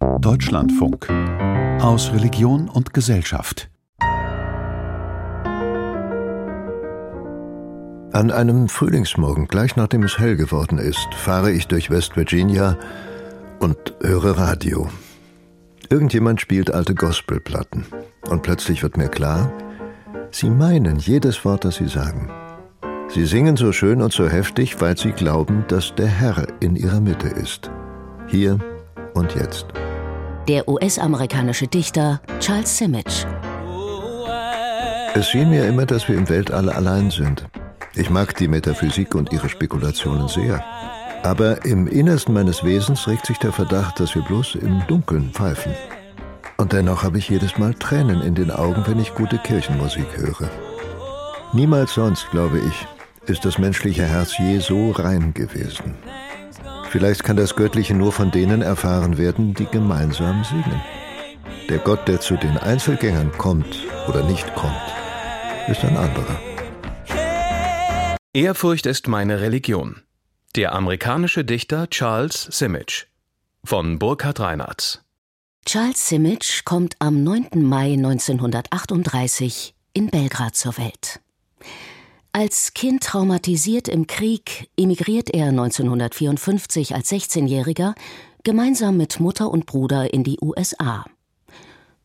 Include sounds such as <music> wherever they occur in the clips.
Deutschlandfunk aus Religion und Gesellschaft. An einem Frühlingsmorgen, gleich nachdem es hell geworden ist, fahre ich durch West Virginia und höre Radio. Irgendjemand spielt alte Gospelplatten. Und plötzlich wird mir klar, sie meinen jedes Wort, das sie sagen. Sie singen so schön und so heftig, weil sie glauben, dass der Herr in ihrer Mitte ist. Hier und jetzt. Der US-amerikanische Dichter Charles Simic. Es schien mir immer, dass wir im Weltall allein sind. Ich mag die Metaphysik und ihre Spekulationen sehr. Aber im Innersten meines Wesens regt sich der Verdacht, dass wir bloß im Dunkeln pfeifen. Und dennoch habe ich jedes Mal Tränen in den Augen, wenn ich gute Kirchenmusik höre. Niemals sonst, glaube ich, ist das menschliche Herz je so rein gewesen. Vielleicht kann das Göttliche nur von denen erfahren werden, die gemeinsam singen. Der Gott, der zu den Einzelgängern kommt oder nicht kommt, ist ein anderer. Ehrfurcht ist meine Religion. Der amerikanische Dichter Charles Simic von Burkhard Reinhardt. Charles Simic kommt am 9. Mai 1938 in Belgrad zur Welt. Als Kind traumatisiert im Krieg emigriert er 1954 als 16-Jähriger gemeinsam mit Mutter und Bruder in die USA.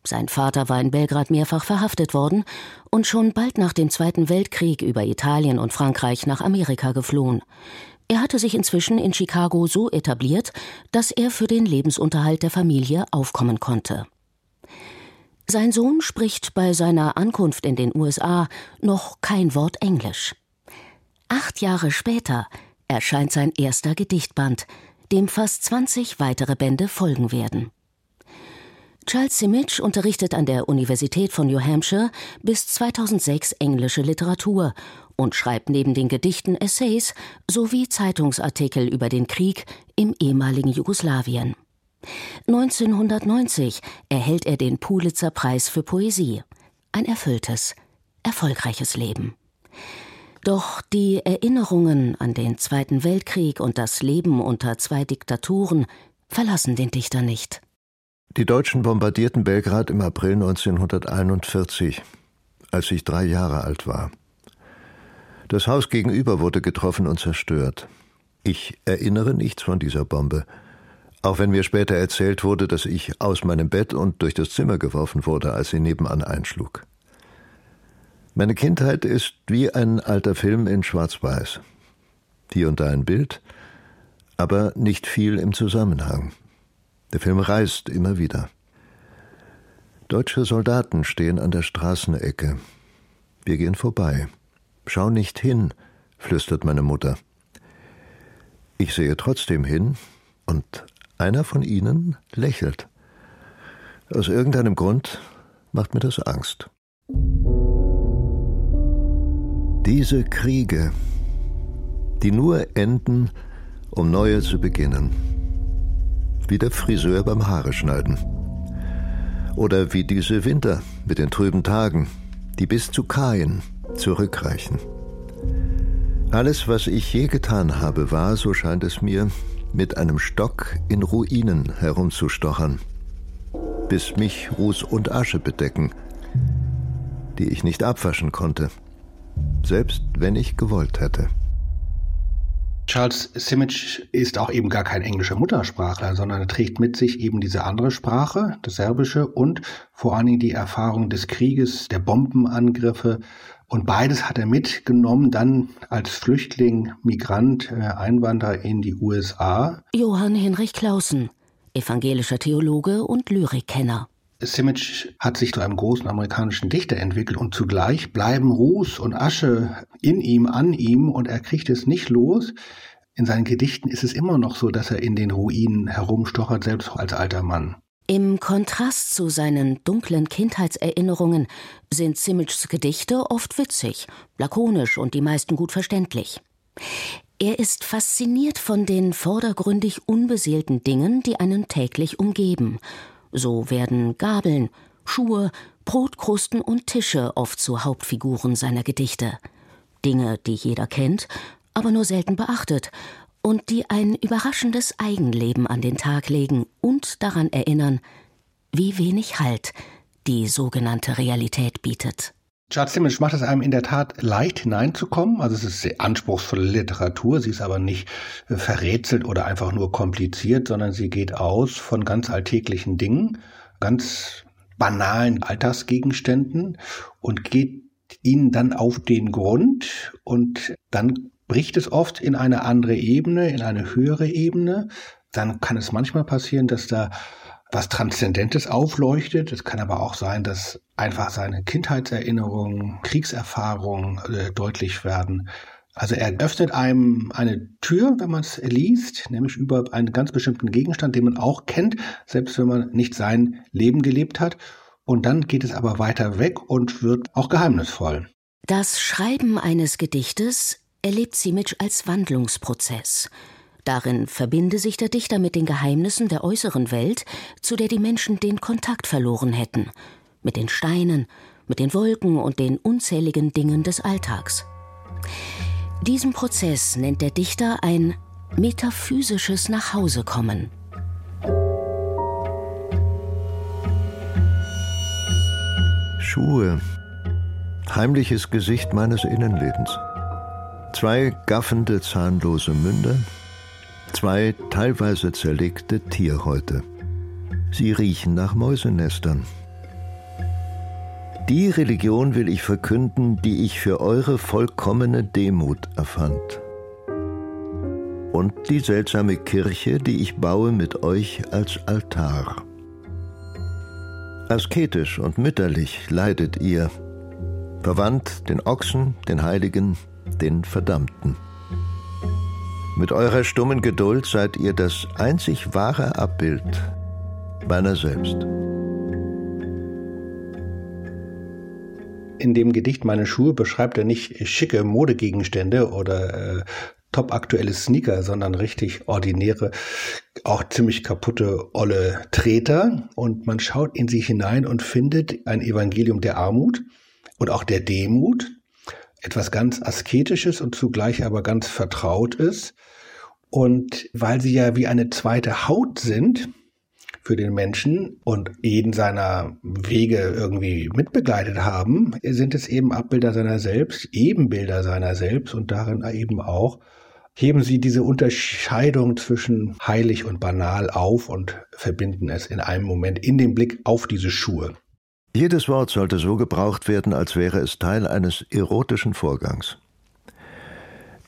Sein Vater war in Belgrad mehrfach verhaftet worden und schon bald nach dem Zweiten Weltkrieg über Italien und Frankreich nach Amerika geflohen. Er hatte sich inzwischen in Chicago so etabliert, dass er für den Lebensunterhalt der Familie aufkommen konnte. Sein Sohn spricht bei seiner Ankunft in den USA noch kein Wort Englisch. Acht Jahre später erscheint sein erster Gedichtband, dem fast 20 weitere Bände folgen werden. Charles Simic unterrichtet an der Universität von New Hampshire bis 2006 englische Literatur und schreibt neben den Gedichten Essays sowie Zeitungsartikel über den Krieg im ehemaligen Jugoslawien. 1990 erhält er den Pulitzer Preis für Poesie. Ein erfülltes, erfolgreiches Leben. Doch die Erinnerungen an den Zweiten Weltkrieg und das Leben unter zwei Diktaturen verlassen den Dichter nicht. Die Deutschen bombardierten Belgrad im April 1941, als ich drei Jahre alt war. Das Haus gegenüber wurde getroffen und zerstört. Ich erinnere nichts von dieser Bombe, auch wenn mir später erzählt wurde, dass ich aus meinem Bett und durch das Zimmer geworfen wurde, als sie nebenan einschlug. Meine Kindheit ist wie ein alter Film in Schwarz-Weiß. Hier und da ein Bild, aber nicht viel im Zusammenhang. Der Film reist immer wieder. Deutsche Soldaten stehen an der Straßenecke. Wir gehen vorbei. Schau nicht hin, flüstert meine Mutter. Ich sehe trotzdem hin und einer von ihnen lächelt. Aus irgendeinem Grund macht mir das Angst. Diese Kriege, die nur enden, um neue zu beginnen. Wie der Friseur beim Haare schneiden. Oder wie diese Winter mit den trüben Tagen, die bis zu Kain zurückreichen. Alles, was ich je getan habe, war, so scheint es mir, mit einem Stock in Ruinen herumzustochern, bis mich Ruß und Asche bedecken, die ich nicht abwaschen konnte, selbst wenn ich gewollt hätte. Charles Simic ist auch eben gar kein englischer Muttersprachler, sondern er trägt mit sich eben diese andere Sprache, das Serbische und vor allen Dingen die Erfahrung des Krieges, der Bombenangriffe und beides hat er mitgenommen, dann als Flüchtling, Migrant, äh, Einwanderer in die USA. Johann Hinrich Clausen, evangelischer Theologe und Lyrikkenner. Simic hat sich zu einem großen amerikanischen Dichter entwickelt und zugleich bleiben Ruß und Asche in ihm, an ihm und er kriegt es nicht los. In seinen Gedichten ist es immer noch so, dass er in den Ruinen herumstochert, selbst als alter Mann. Im Kontrast zu seinen dunklen Kindheitserinnerungen sind Simics Gedichte oft witzig, lakonisch und die meisten gut verständlich. Er ist fasziniert von den vordergründig unbeseelten Dingen, die einen täglich umgeben. So werden Gabeln, Schuhe, Brotkrusten und Tische oft zu Hauptfiguren seiner Gedichte. Dinge, die jeder kennt, aber nur selten beachtet und die ein überraschendes Eigenleben an den Tag legen und daran erinnern, wie wenig Halt die sogenannte Realität bietet. Charles Simmons macht es einem in der Tat leicht hineinzukommen. Also es ist sehr anspruchsvolle Literatur. Sie ist aber nicht äh, verrätselt oder einfach nur kompliziert, sondern sie geht aus von ganz alltäglichen Dingen, ganz banalen Alltagsgegenständen und geht ihnen dann auf den Grund und dann bricht es oft in eine andere Ebene, in eine höhere Ebene. Dann kann es manchmal passieren, dass da was Transzendentes aufleuchtet. Es kann aber auch sein, dass einfach seine Kindheitserinnerungen, Kriegserfahrungen äh, deutlich werden. Also er öffnet einem eine Tür, wenn man es liest, nämlich über einen ganz bestimmten Gegenstand, den man auch kennt, selbst wenn man nicht sein Leben gelebt hat. Und dann geht es aber weiter weg und wird auch geheimnisvoll. Das Schreiben eines Gedichtes erlebt Simic als Wandlungsprozess. Darin verbinde sich der Dichter mit den Geheimnissen der äußeren Welt, zu der die Menschen den Kontakt verloren hätten, mit den Steinen, mit den Wolken und den unzähligen Dingen des Alltags. Diesen Prozess nennt der Dichter ein metaphysisches Nachhausekommen. Schuhe. Heimliches Gesicht meines Innenlebens. Zwei gaffende, zahnlose Münder, zwei teilweise zerlegte Tierhäute. Sie riechen nach Mäusenestern. Die Religion will ich verkünden, die ich für eure vollkommene Demut erfand. Und die seltsame Kirche, die ich baue mit euch als Altar. Asketisch und mütterlich leidet ihr, verwandt den Ochsen, den Heiligen, den Verdammten. Mit eurer stummen Geduld seid ihr das einzig wahre Abbild meiner selbst. In dem Gedicht Meine Schuhe beschreibt er nicht schicke Modegegenstände oder äh, top aktuelle Sneaker, sondern richtig ordinäre, auch ziemlich kaputte, olle Treter. Und man schaut in sich hinein und findet ein Evangelium der Armut und auch der Demut, etwas ganz Asketisches und zugleich aber ganz vertraut ist. Und weil sie ja wie eine zweite Haut sind für den Menschen und jeden seiner Wege irgendwie mitbegleitet haben, sind es eben Abbilder seiner selbst, Ebenbilder seiner selbst und darin eben auch heben sie diese Unterscheidung zwischen heilig und banal auf und verbinden es in einem Moment in den Blick auf diese Schuhe. Jedes Wort sollte so gebraucht werden, als wäre es Teil eines erotischen Vorgangs.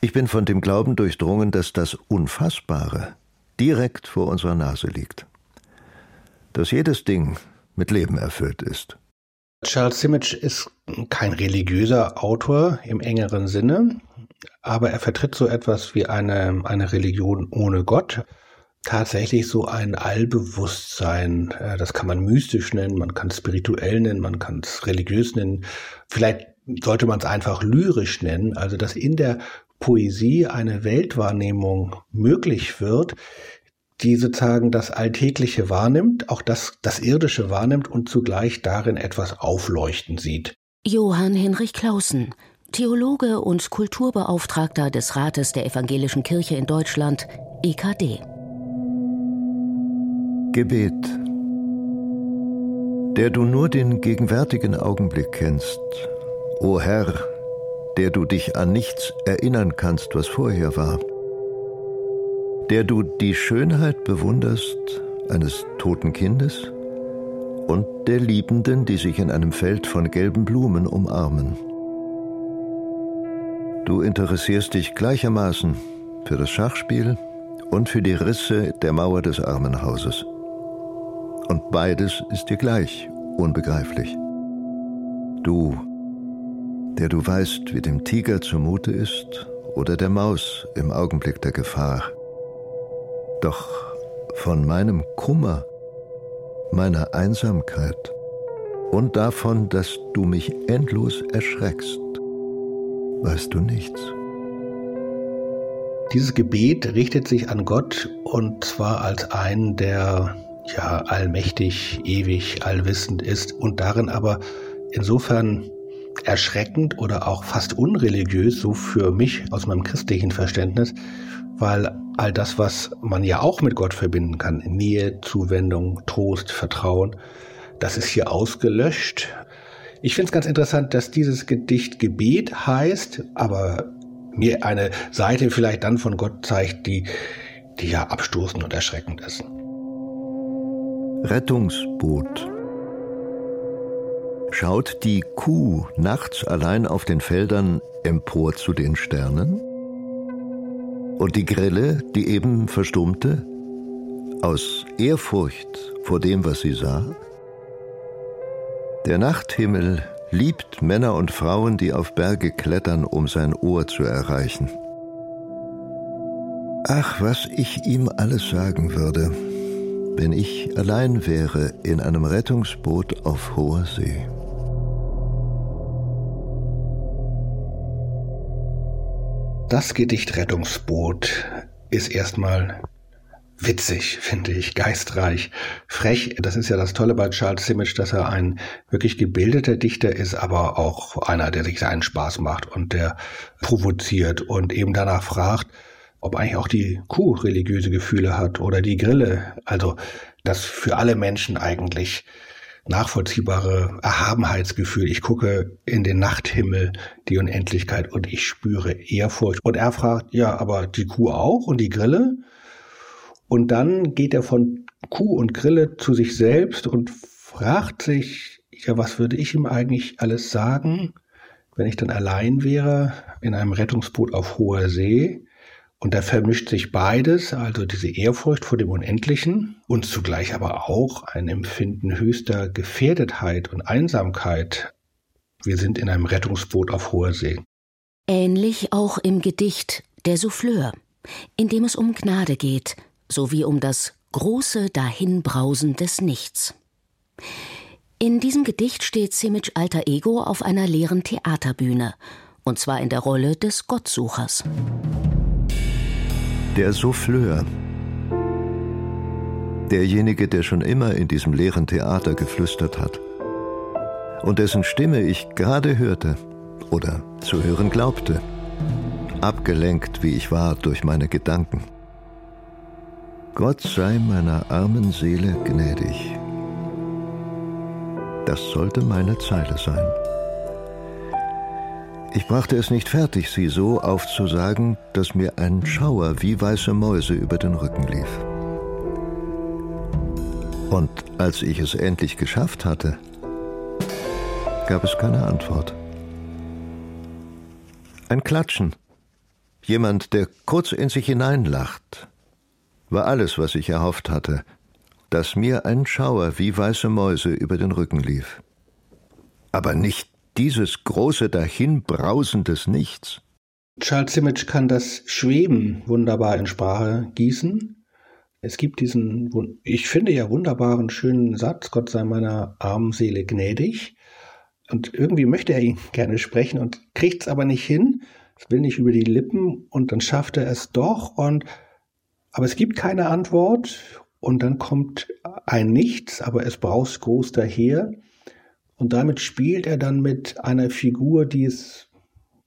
Ich bin von dem Glauben durchdrungen, dass das Unfassbare direkt vor unserer Nase liegt. Dass jedes Ding mit Leben erfüllt ist. Charles Simic ist kein religiöser Autor im engeren Sinne, aber er vertritt so etwas wie eine, eine Religion ohne Gott tatsächlich so ein Allbewusstsein. Äh, das kann man mystisch nennen, man kann es spirituell nennen, man kann es religiös nennen. Vielleicht sollte man es einfach lyrisch nennen, also dass in der Poesie eine Weltwahrnehmung möglich wird, die sozusagen das Alltägliche wahrnimmt, auch das, das Irdische wahrnimmt und zugleich darin etwas aufleuchten sieht. Johann Hinrich Clausen, Theologe und Kulturbeauftragter des Rates der Evangelischen Kirche in Deutschland, EKD. Gebet. Der du nur den gegenwärtigen Augenblick kennst, o Herr, der du dich an nichts erinnern kannst, was vorher war, der du die Schönheit bewunderst eines toten Kindes und der Liebenden, die sich in einem Feld von gelben Blumen umarmen. Du interessierst dich gleichermaßen für das Schachspiel und für die Risse der Mauer des Armenhauses. Und beides ist dir gleich unbegreiflich. Du, der du weißt, wie dem Tiger zumute ist oder der Maus im Augenblick der Gefahr. Doch von meinem Kummer, meiner Einsamkeit und davon, dass du mich endlos erschreckst, weißt du nichts. Dieses Gebet richtet sich an Gott und zwar als einen, der ja allmächtig, ewig, allwissend ist und darin aber insofern erschreckend oder auch fast unreligiös, so für mich aus meinem christlichen Verständnis, weil all das, was man ja auch mit Gott verbinden kann, Nähe, Zuwendung, Trost, Vertrauen, das ist hier ausgelöscht. Ich finde es ganz interessant, dass dieses Gedicht Gebet heißt, aber mir eine Seite vielleicht dann von Gott zeigt, die, die ja abstoßend und erschreckend ist. Rettungsboot. Schaut die Kuh nachts allein auf den Feldern empor zu den Sternen? Und die Grille, die eben verstummte, aus Ehrfurcht vor dem, was sie sah? Der Nachthimmel liebt Männer und Frauen, die auf Berge klettern, um sein Ohr zu erreichen. Ach, was ich ihm alles sagen würde, wenn ich allein wäre in einem Rettungsboot auf hoher See. Das Gedicht Rettungsboot ist erstmal witzig, finde ich, geistreich, frech. Das ist ja das Tolle bei Charles Simic, dass er ein wirklich gebildeter Dichter ist, aber auch einer, der sich seinen Spaß macht und der provoziert und eben danach fragt, ob eigentlich auch die Kuh religiöse Gefühle hat oder die Grille. Also das für alle Menschen eigentlich nachvollziehbare Erhabenheitsgefühl. Ich gucke in den Nachthimmel, die Unendlichkeit und ich spüre Ehrfurcht. Und er fragt, ja, aber die Kuh auch und die Grille? Und dann geht er von Kuh und Grille zu sich selbst und fragt sich, ja, was würde ich ihm eigentlich alles sagen, wenn ich dann allein wäre in einem Rettungsboot auf hoher See? Und da vermischt sich beides, also diese Ehrfurcht vor dem Unendlichen und zugleich aber auch ein Empfinden höchster Gefährdetheit und Einsamkeit. Wir sind in einem Rettungsboot auf hoher See. Ähnlich auch im Gedicht Der Souffleur, in dem es um Gnade geht, sowie um das große Dahinbrausen des Nichts. In diesem Gedicht steht Simic alter Ego auf einer leeren Theaterbühne, und zwar in der Rolle des Gottsuchers. Der Souffleur. Derjenige, der schon immer in diesem leeren Theater geflüstert hat. Und dessen Stimme ich gerade hörte oder zu hören glaubte. Abgelenkt, wie ich war, durch meine Gedanken. Gott sei meiner armen Seele gnädig. Das sollte meine Zeile sein. Ich brachte es nicht fertig, sie so aufzusagen, dass mir ein Schauer wie weiße Mäuse über den Rücken lief. Und als ich es endlich geschafft hatte, gab es keine Antwort. Ein Klatschen. Jemand, der kurz in sich hineinlacht, war alles, was ich erhofft hatte, dass mir ein Schauer wie weiße Mäuse über den Rücken lief. Aber nicht dieses große Dahinbrausen des Nichts. Charles Simic kann das Schweben wunderbar in Sprache gießen. Es gibt diesen, ich finde ja wunderbaren, schönen Satz, Gott sei meiner armen Seele gnädig. Und irgendwie möchte er ihn <laughs> gerne sprechen und kriegt es aber nicht hin. Es will nicht über die Lippen und dann schafft er es doch und, aber es gibt keine Antwort und dann kommt ein Nichts, aber es braust groß daher. Und damit spielt er dann mit einer Figur, die es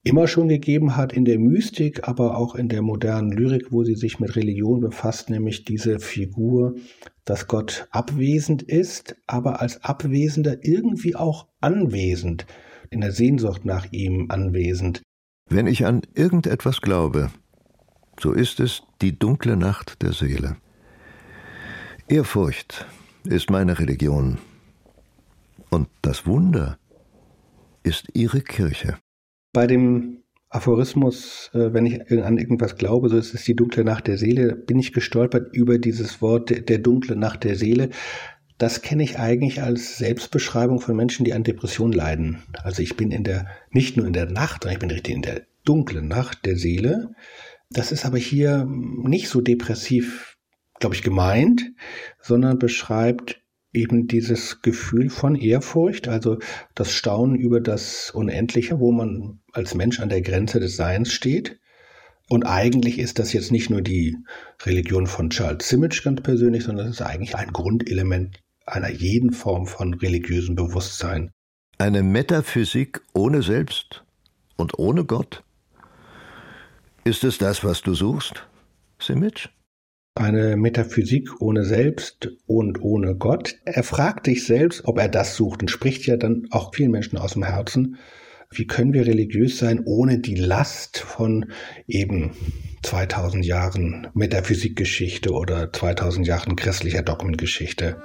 immer schon gegeben hat in der Mystik, aber auch in der modernen Lyrik, wo sie sich mit Religion befasst, nämlich diese Figur, dass Gott abwesend ist, aber als Abwesender irgendwie auch anwesend, in der Sehnsucht nach ihm anwesend. Wenn ich an irgendetwas glaube, so ist es die dunkle Nacht der Seele. Ehrfurcht ist meine Religion, und das Wunder ist ihre Kirche. Bei dem Aphorismus, äh, wenn ich an irgendwas glaube, so ist es die dunkle Nacht der Seele, bin ich gestolpert über dieses Wort der dunkle Nacht der Seele. Das kenne ich eigentlich als Selbstbeschreibung von Menschen, die an Depression leiden. Also ich bin in der, nicht nur in der Nacht, sondern ich bin richtig in der dunklen Nacht der Seele. Das ist aber hier nicht so depressiv, glaube ich, gemeint, sondern beschreibt eben dieses Gefühl von Ehrfurcht, also das Staunen über das Unendliche, wo man als Mensch an der Grenze des Seins steht. Und eigentlich ist das jetzt nicht nur die Religion von Charles Simic ganz persönlich, sondern es ist eigentlich ein Grundelement einer jeden Form von religiösem Bewusstsein. Eine Metaphysik ohne Selbst und ohne Gott. Ist es das, was du suchst? Simic? Eine Metaphysik ohne Selbst und ohne Gott. Er fragt sich selbst, ob er das sucht und spricht ja dann auch vielen Menschen aus dem Herzen. Wie können wir religiös sein, ohne die Last von eben 2000 Jahren Metaphysikgeschichte oder 2000 Jahren christlicher Dogmengeschichte?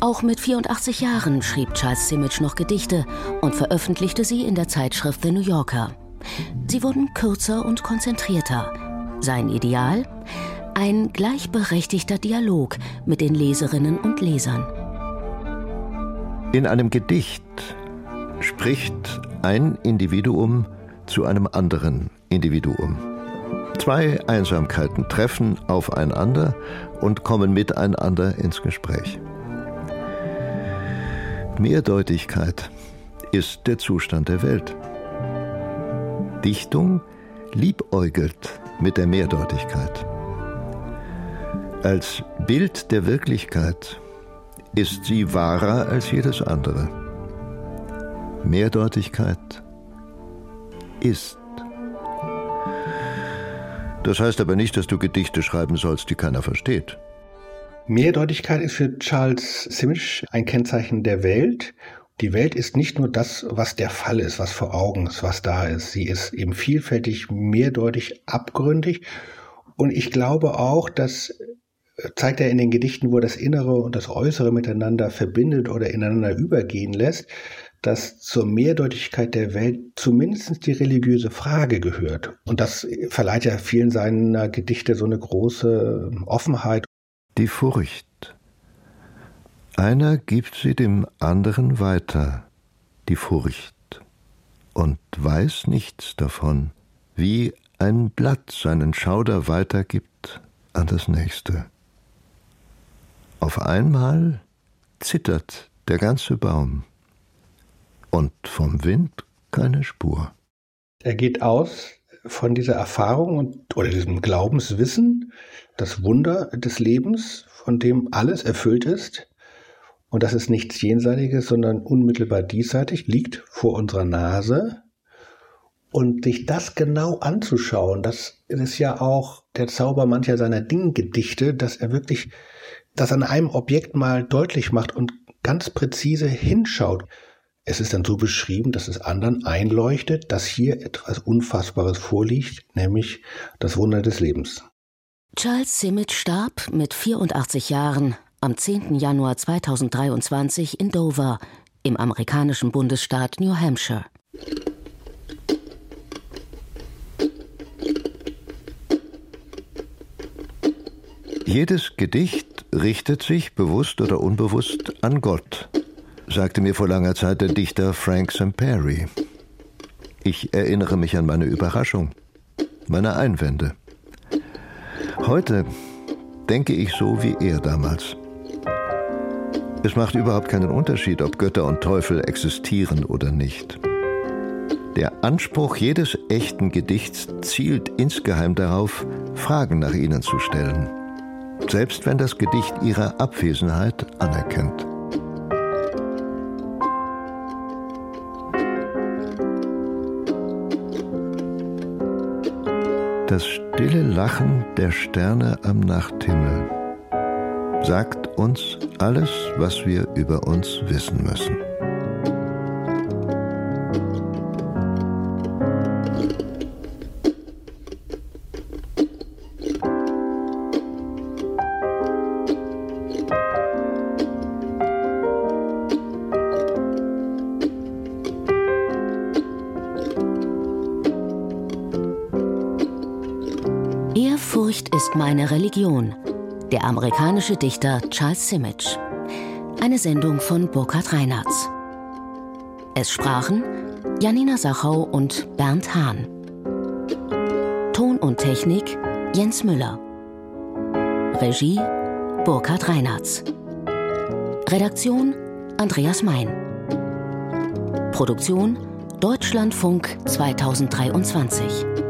Auch mit 84 Jahren schrieb Charles Simic noch Gedichte und veröffentlichte sie in der Zeitschrift The New Yorker. Sie wurden kürzer und konzentrierter. Sein Ideal? Ein gleichberechtigter Dialog mit den Leserinnen und Lesern. In einem Gedicht spricht ein Individuum zu einem anderen Individuum. Zwei Einsamkeiten treffen aufeinander und kommen miteinander ins Gespräch. Mehrdeutigkeit ist der Zustand der Welt. Dichtung liebäugelt mit der Mehrdeutigkeit. Als Bild der Wirklichkeit ist sie wahrer als jedes andere. Mehrdeutigkeit ist. Das heißt aber nicht, dass du Gedichte schreiben sollst, die keiner versteht. Mehrdeutigkeit ist für Charles Simic ein Kennzeichen der Welt. Die Welt ist nicht nur das, was der Fall ist, was vor Augen ist, was da ist. Sie ist eben vielfältig, mehrdeutig, abgründig. Und ich glaube auch, dass äh, zeigt er in den Gedichten, wo das Innere und das Äußere miteinander verbindet oder ineinander übergehen lässt, dass zur Mehrdeutigkeit der Welt zumindest die religiöse Frage gehört. Und das verleiht ja vielen seiner Gedichte so eine große Offenheit die Furcht. Einer gibt sie dem anderen weiter, die Furcht, und weiß nichts davon, wie ein Blatt seinen Schauder weitergibt an das nächste. Auf einmal zittert der ganze Baum und vom Wind keine Spur. Er geht aus von dieser Erfahrung und, oder diesem Glaubenswissen, das Wunder des Lebens, von dem alles erfüllt ist. Und das ist nichts Jenseitiges, sondern unmittelbar diesseitig, liegt vor unserer Nase. Und sich das genau anzuschauen, das ist ja auch der Zauber mancher seiner Dinggedichte, dass er wirklich das an einem Objekt mal deutlich macht und ganz präzise hinschaut. Es ist dann so beschrieben, dass es anderen einleuchtet, dass hier etwas Unfassbares vorliegt, nämlich das Wunder des Lebens. Charles Simic starb mit 84 Jahren am 10. Januar 2023 in Dover im amerikanischen Bundesstaat New Hampshire. Jedes Gedicht richtet sich, bewusst oder unbewusst, an Gott, sagte mir vor langer Zeit der Dichter Frank Samperi. Ich erinnere mich an meine Überraschung, meine Einwände. Heute denke ich so wie er damals. Es macht überhaupt keinen Unterschied, ob Götter und Teufel existieren oder nicht. Der Anspruch jedes echten Gedichts zielt insgeheim darauf, Fragen nach ihnen zu stellen, selbst wenn das Gedicht ihre Abwesenheit anerkennt. Das stille Lachen der Sterne am Nachthimmel sagt uns alles, was wir über uns wissen müssen. Meine Religion. Der amerikanische Dichter Charles Simic. Eine Sendung von Burkhard Reinhardt. Es sprachen Janina Sachau und Bernd Hahn. Ton und Technik Jens Müller. Regie Burkhard Reinhardt. Redaktion Andreas Mein. Produktion Deutschlandfunk 2023.